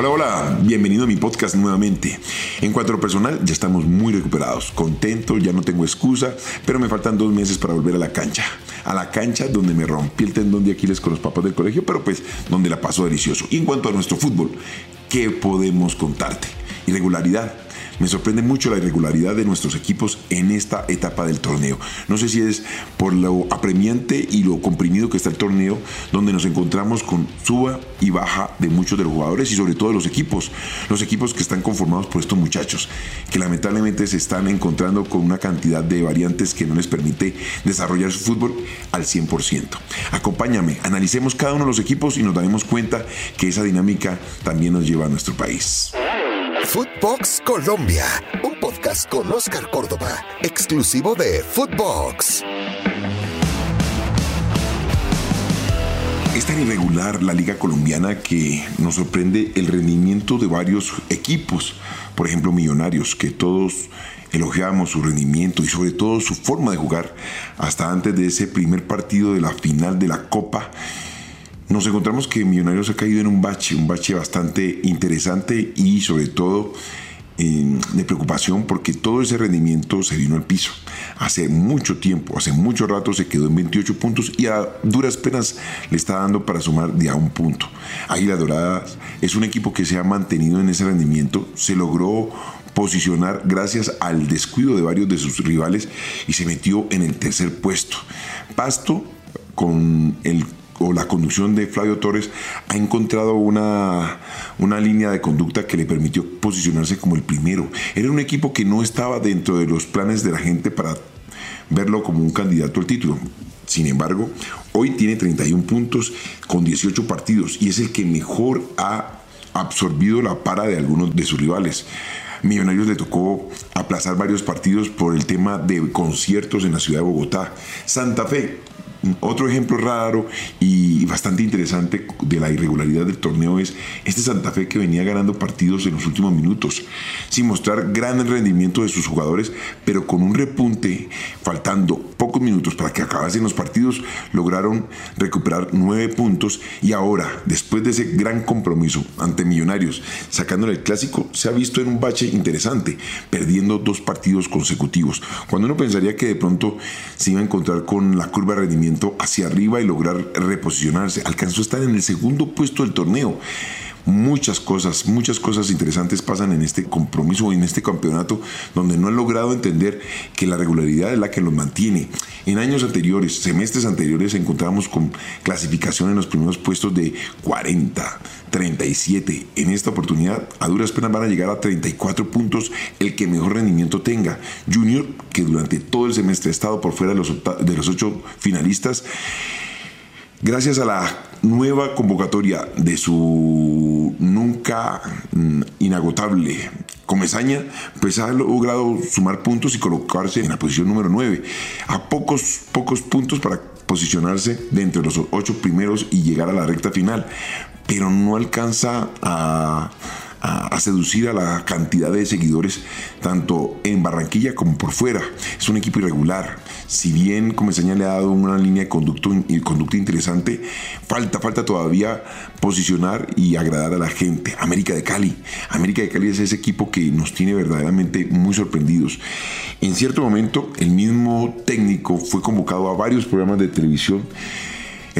Hola, hola, bienvenido a mi podcast nuevamente. En cuanto a lo personal, ya estamos muy recuperados, contentos, ya no tengo excusa, pero me faltan dos meses para volver a la cancha. A la cancha donde me rompí el tendón de Aquiles con los papás del colegio, pero pues donde la pasó delicioso. Y en cuanto a nuestro fútbol, ¿qué podemos contarte? Irregularidad me sorprende mucho la irregularidad de nuestros equipos en esta etapa del torneo. No sé si es por lo apremiante y lo comprimido que está el torneo, donde nos encontramos con suba y baja de muchos de los jugadores y sobre todo de los equipos. Los equipos que están conformados por estos muchachos, que lamentablemente se están encontrando con una cantidad de variantes que no les permite desarrollar su fútbol al 100%. Acompáñame, analicemos cada uno de los equipos y nos daremos cuenta que esa dinámica también nos lleva a nuestro país. Footbox Colombia, un podcast con Oscar Córdoba, exclusivo de Footbox. Es tan irregular la liga colombiana que nos sorprende el rendimiento de varios equipos, por ejemplo Millonarios, que todos elogiamos su rendimiento y sobre todo su forma de jugar hasta antes de ese primer partido de la final de la Copa nos encontramos que Millonarios ha caído en un bache, un bache bastante interesante y sobre todo de preocupación porque todo ese rendimiento se vino al piso. Hace mucho tiempo, hace mucho rato se quedó en 28 puntos y a duras penas le está dando para sumar de a un punto. Águila Doradas es un equipo que se ha mantenido en ese rendimiento, se logró posicionar gracias al descuido de varios de sus rivales y se metió en el tercer puesto. Pasto con el o la conducción de Flavio Torres ha encontrado una, una línea de conducta que le permitió posicionarse como el primero. Era un equipo que no estaba dentro de los planes de la gente para verlo como un candidato al título. Sin embargo, hoy tiene 31 puntos con 18 partidos y es el que mejor ha absorbido la para de algunos de sus rivales. Millonarios le tocó aplazar varios partidos por el tema de conciertos en la ciudad de Bogotá. Santa Fe otro ejemplo raro y bastante interesante de la irregularidad del torneo es este Santa Fe que venía ganando partidos en los últimos minutos, sin mostrar gran rendimiento de sus jugadores, pero con un repunte, faltando pocos minutos para que acabasen los partidos, lograron recuperar nueve puntos y ahora, después de ese gran compromiso ante Millonarios, sacándole el clásico, se ha visto en un bache interesante, perdiendo dos partidos consecutivos, cuando uno pensaría que de pronto se iba a encontrar con la curva de rendimiento hacia arriba y lograr reposicionarse. Alcanzó a estar en el segundo puesto del torneo. Muchas cosas, muchas cosas interesantes pasan en este compromiso, en este campeonato, donde no han logrado entender que la regularidad es la que los mantiene. En años anteriores, semestres anteriores, encontramos con clasificación en los primeros puestos de 40, 37. En esta oportunidad, a duras penas van a llegar a 34 puntos el que mejor rendimiento tenga. Junior, que durante todo el semestre ha estado por fuera de los, de los ocho finalistas, gracias a la nueva convocatoria de su nunca mm, inagotable Comesaña, pues ha logrado sumar puntos y colocarse en la posición número 9, a pocos, pocos puntos para posicionarse de los ocho primeros y llegar a la recta final, pero no alcanza a a, seducir a la cantidad de seguidores tanto en Barranquilla como por fuera. Es un equipo irregular. Si bien Comesaña le ha dado una línea de conducto, conducta interesante, falta, falta todavía posicionar y agradar a la gente. América de Cali. América de Cali es ese equipo que nos tiene verdaderamente muy sorprendidos. En cierto momento, el mismo técnico fue convocado a varios programas de televisión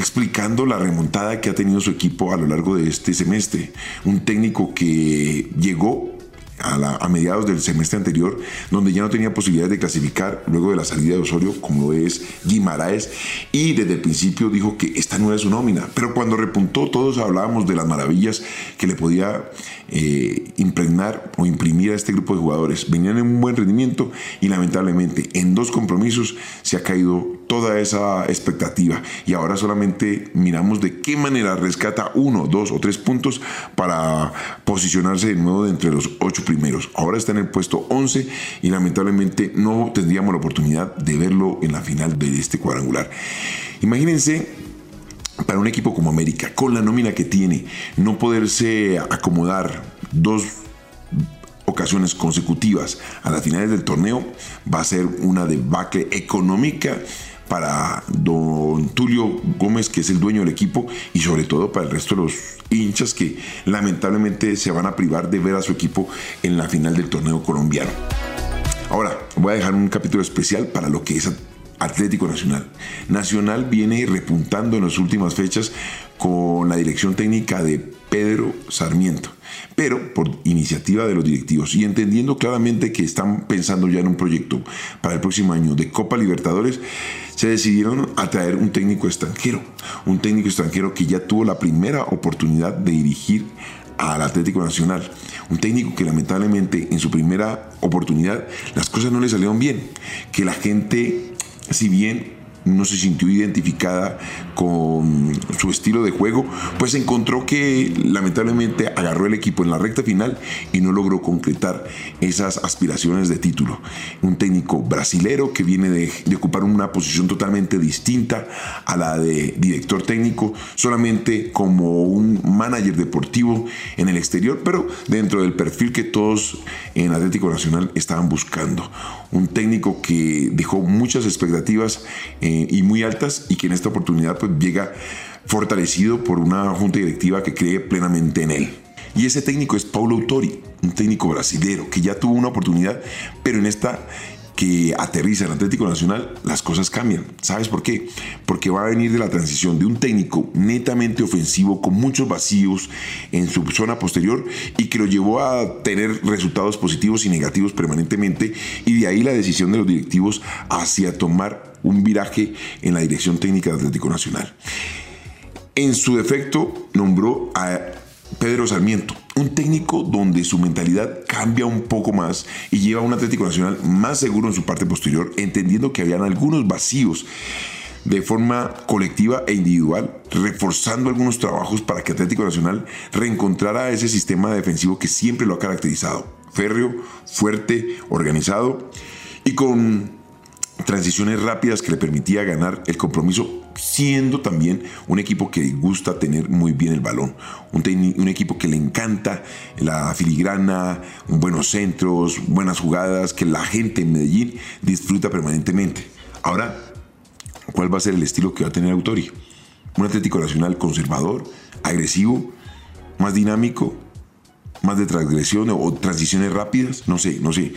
explicando la remontada que ha tenido su equipo a lo largo de este semestre. Un técnico que llegó a, mediados del semestre anterior, donde ya no tenía posibilidades de clasificar luego de la salida de Osorio, como es Guimaraes, y desde el principio dijo que esta no era su nómina. Pero cuando repuntó, todos hablábamos de las maravillas que le podía eh, impregnar o imprimir a este grupo de jugadores. Venían en un buen rendimiento y lamentablemente en dos compromisos se ha caído toda esa expectativa y ahora solamente miramos de qué manera rescata uno, dos o tres puntos para posicionarse de nuevo entre los ocho primeros. Ahora está en el puesto 11 y lamentablemente no tendríamos la oportunidad de verlo en la final de este cuadrangular. Imagínense para un equipo como América, con la nómina que tiene, no poderse acomodar dos ocasiones consecutivas a las finales del torneo va a ser una debacle económica para don Tulio Gómez, que es el dueño del equipo, y sobre todo para el resto de los hinchas que lamentablemente se van a privar de ver a su equipo en la final del torneo colombiano. Ahora, voy a dejar un capítulo especial para lo que es Atlético Nacional. Nacional viene repuntando en las últimas fechas con la dirección técnica de Pedro Sarmiento, pero por iniciativa de los directivos y entendiendo claramente que están pensando ya en un proyecto para el próximo año de Copa Libertadores, se decidieron a traer un técnico extranjero, un técnico extranjero que ya tuvo la primera oportunidad de dirigir al Atlético Nacional. Un técnico que lamentablemente en su primera oportunidad las cosas no le salieron bien, que la gente, si bien no se sintió identificada con su estilo de juego, pues encontró que lamentablemente agarró el equipo en la recta final y no logró concretar esas aspiraciones de título. Un técnico brasilero que viene de, ocupar una posición totalmente distinta a la de director técnico, solamente como un manager deportivo en el exterior, pero dentro del perfil que todos en Atlético Nacional estaban buscando. Un técnico que dejó muchas expectativas. Eh, y muy altas y que en esta oportunidad pues llega fortalecido por una junta directiva que cree plenamente en él. Y ese técnico es Paulo Autori, un técnico brasilero que ya tuvo una oportunidad, pero en esta que aterriza en Atlético Nacional, las cosas cambian. ¿Sabes por qué? Porque va a venir de la transición de un técnico netamente ofensivo con muchos vacíos en su zona posterior y que lo llevó a tener resultados positivos y negativos permanentemente y de ahí la decisión de los directivos hacia tomar un viraje en la dirección técnica de Atlético Nacional. En su defecto nombró a Pedro Sarmiento, un técnico donde su mentalidad cambia un poco más y lleva a un Atlético Nacional más seguro en su parte posterior, entendiendo que habían algunos vacíos de forma colectiva e individual, reforzando algunos trabajos para que Atlético Nacional reencontrara ese sistema defensivo que siempre lo ha caracterizado, férreo, fuerte, organizado y con transiciones rápidas que le permitía ganar el compromiso, siendo también un equipo que gusta tener muy bien el balón, un, equipo que le encanta la filigrana, buenos centros, buenas jugadas, que la gente en Medellín disfruta permanentemente. Ahora, ¿cuál va a ser el estilo que va a tener Autori? Un Atlético Nacional conservador, agresivo, más dinámico, más de transgresión o transiciones rápidas, no sé, no sé.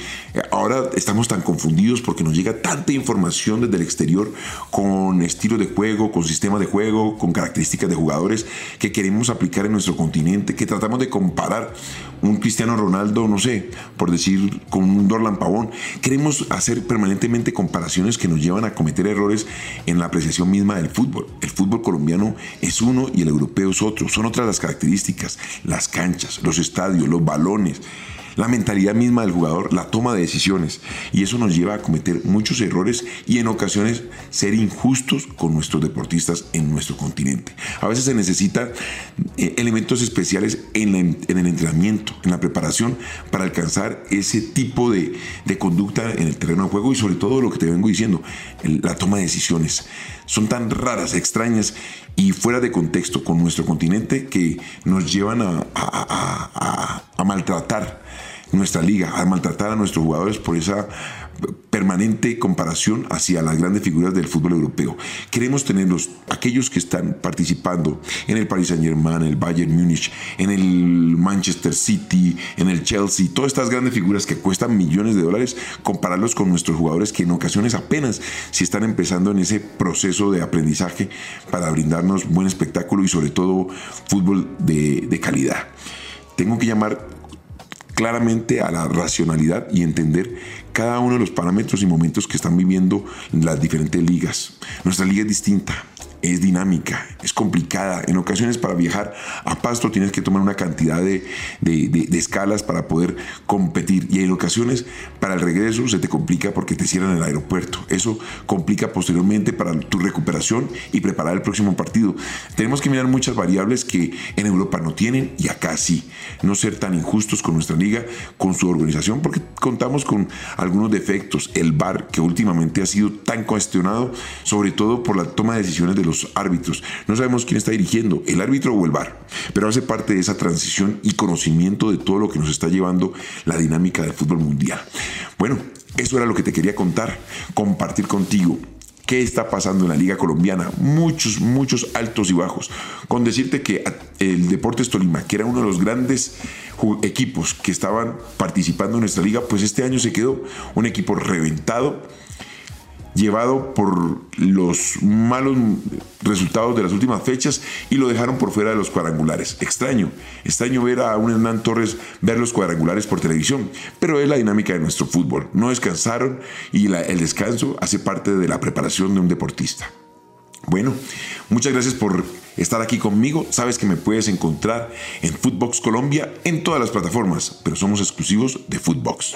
Ahora estamos tan confundidos porque nos llega tanta información desde el exterior con estilo de juego, con sistema de juego, con características de jugadores que queremos aplicar en nuestro continente, que tratamos de comparar un Cristiano Ronaldo, no sé, por decir, con un Dorlan Pavón. Queremos hacer permanentemente comparaciones que nos llevan a cometer errores en la apreciación misma del fútbol. El fútbol colombiano es uno y el europeo es otro. Son otras las características, las canchas, los estadios los balones, la mentalidad misma del jugador, la toma de decisiones. Y eso nos lleva a cometer muchos errores y en ocasiones ser injustos con nuestros deportistas en nuestro continente. A veces se necesitan eh, elementos especiales en, el entrenamiento, en la preparación, para alcanzar ese tipo de, de, conducta en el terreno de juego y sobre todo lo que te vengo diciendo, la toma de decisiones. Son tan raras, extrañas y fuera de contexto con nuestro continente que nos llevan a, maltratar nuestra liga, a maltratar a nuestros jugadores por esa permanente comparación hacia las grandes figuras del fútbol europeo. Queremos tenerlos, aquellos que están participando en el Paris Saint Germain, en el Bayern Múnich, en el Manchester City, en el Chelsea, todas estas grandes figuras que cuestan millones de dólares, compararlos con nuestros jugadores que en ocasiones apenas si están empezando en ese proceso de aprendizaje para brindarnos buen espectáculo y sobre todo fútbol de calidad. Tengo que llamar claramente a la racionalidad y entender cada uno de los parámetros y momentos que están viviendo las diferentes ligas. Nuestra liga es distinta, es dinámica, es complicada. En ocasiones para viajar a Pasto tienes que tomar una cantidad de, escalas para poder competir y en ocasiones para el regreso se te complica porque te cierran el aeropuerto. Eso complica posteriormente para tu recuperación y preparar el próximo partido. Tenemos que mirar muchas variables que en Europa no tienen y acá sí. No ser tan injustos con nuestra liga, con su organización, porque contamos con algunos defectos. El VAR, que últimamente ha sido tan cuestionado, sobre todo por la toma de decisiones de los árbitros. No sabemos quién está dirigiendo, el árbitro o el VAR, pero hace parte de esa transición y conocimiento de todo lo que nos está llevando la dinámica del fútbol mundial. Bueno, eso era lo que te quería contar, compartir contigo ¿Qué está pasando en la Liga Colombiana? Muchos, muchos altos y bajos. Con decirte que el Deportes Tolima, que era uno de los grandes equipos que estaban participando en nuestra liga, pues este año se quedó un equipo reventado llevado por los malos resultados de las últimas fechas y lo dejaron por fuera de los cuadrangulares. Extraño, extraño ver a un Hernán Torres ver los cuadrangulares por televisión, pero es la dinámica de nuestro fútbol. No descansaron y el descanso hace parte de la preparación de un deportista. Bueno, muchas gracias por estar aquí conmigo. Sabes que me puedes encontrar en Footbox Colombia en todas las plataformas, pero somos exclusivos de Footbox.